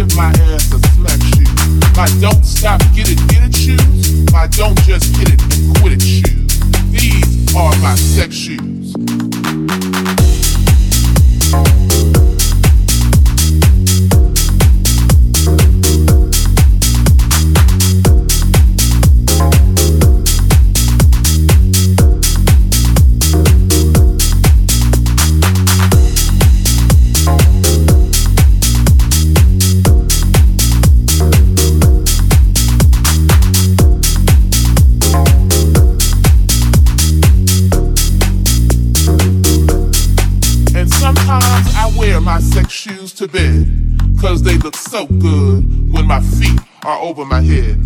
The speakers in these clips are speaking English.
give my ass a smack shoot. My don't stop, get it, get it shoes. My don't just get it and quit it shoes. These are my sex shoes. so good when my feet are over my head.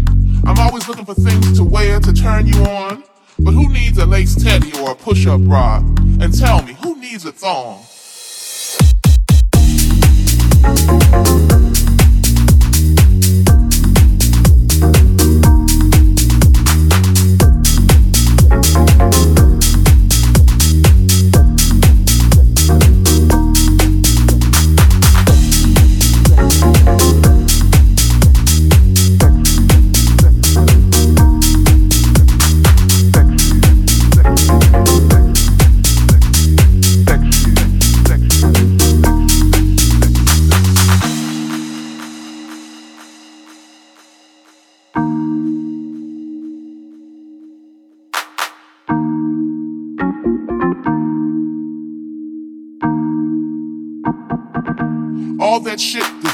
I'm always looking for things to wear to turn you on. But who needs a lace teddy or a push up bra? And tell me, who needs a thong?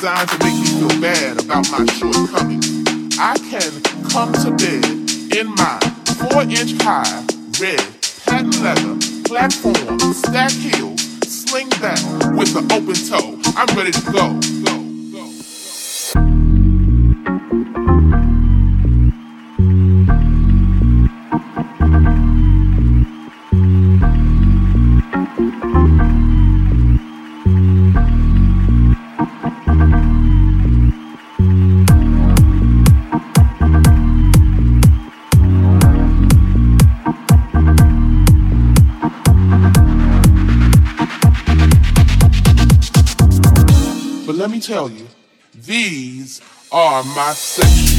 designed to make me feel bad about my shortcomings. I can come to bed in my four-inch high red patent leather platform, stack heel sling back with the open toe. I'm ready to go. go. tell you, these are my sections.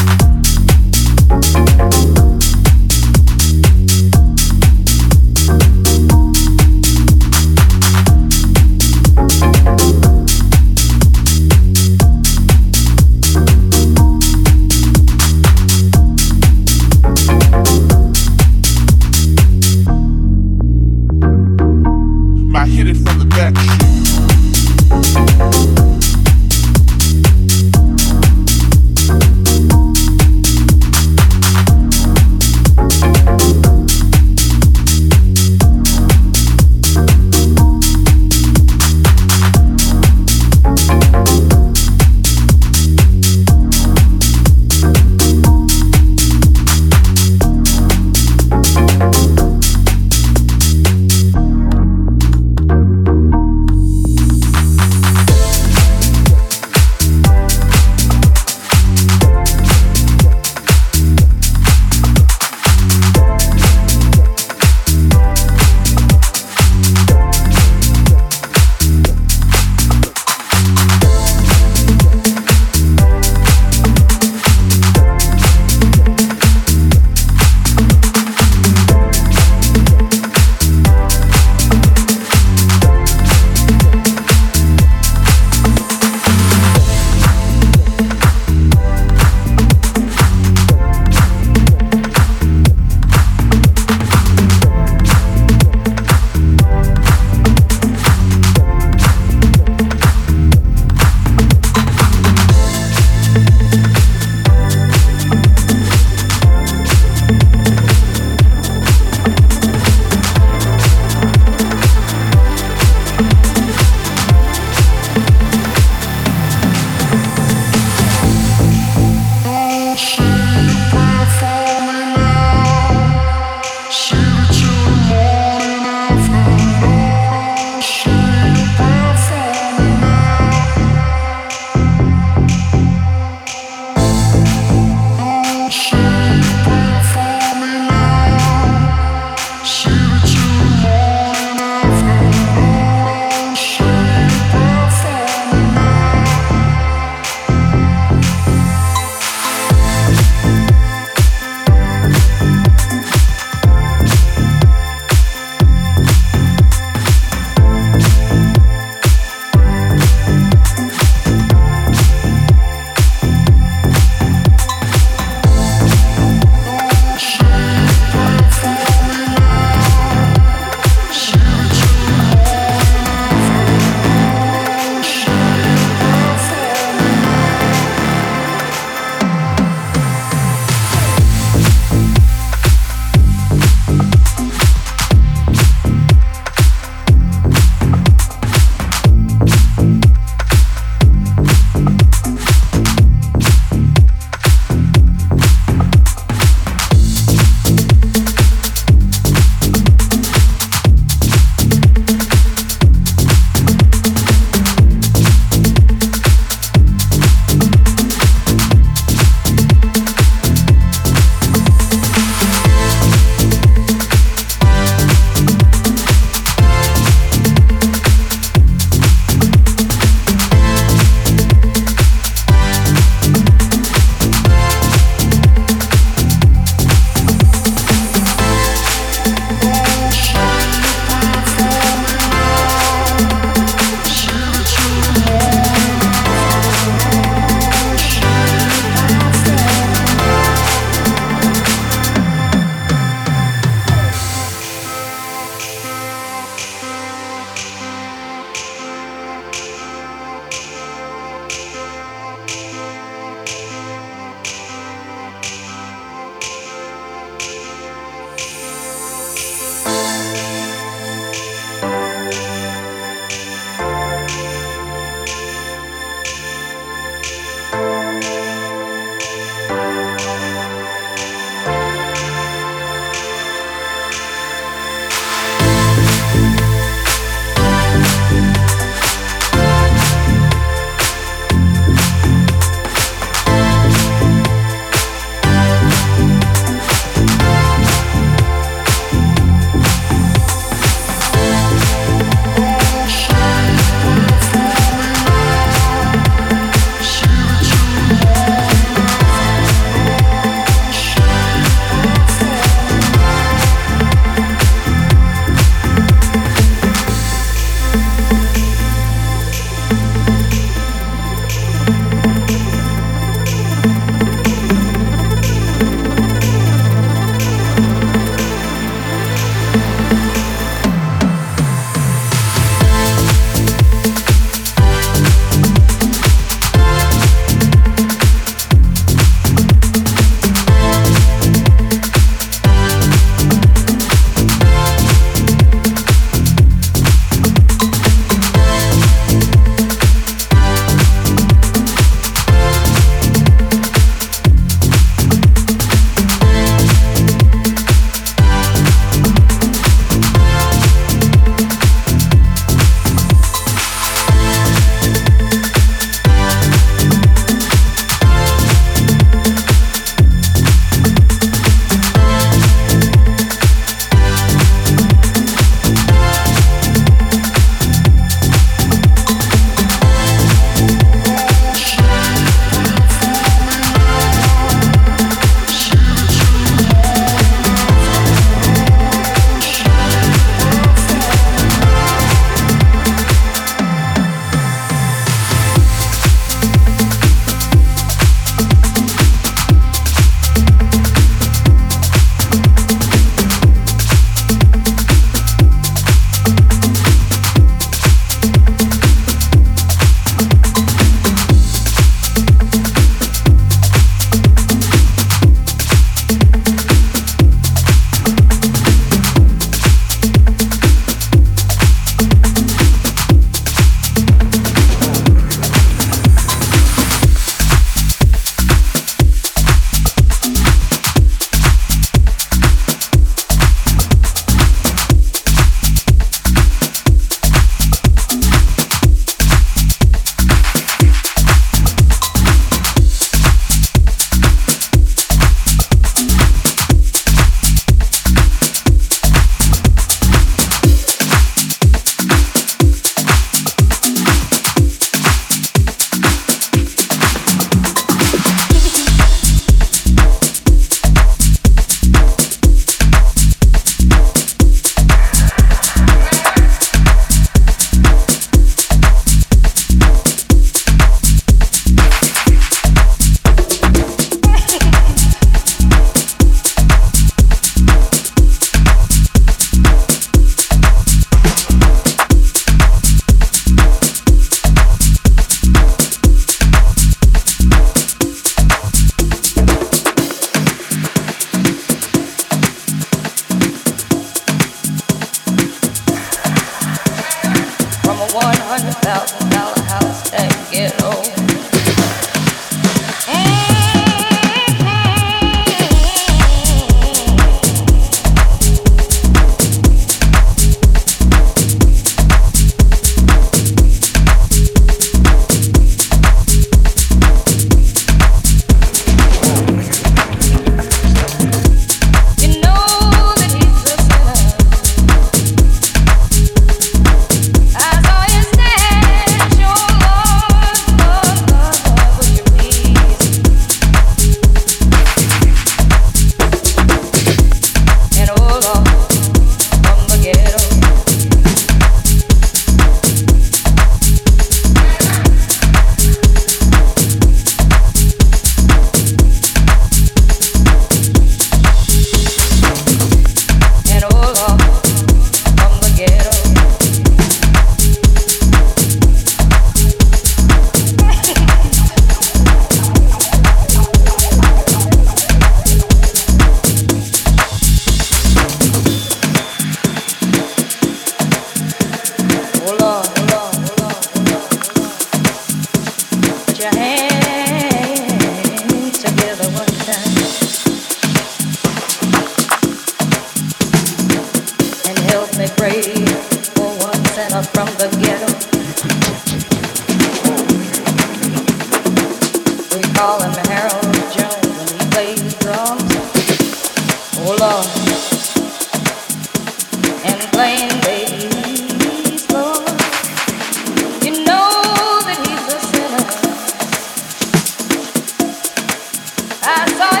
I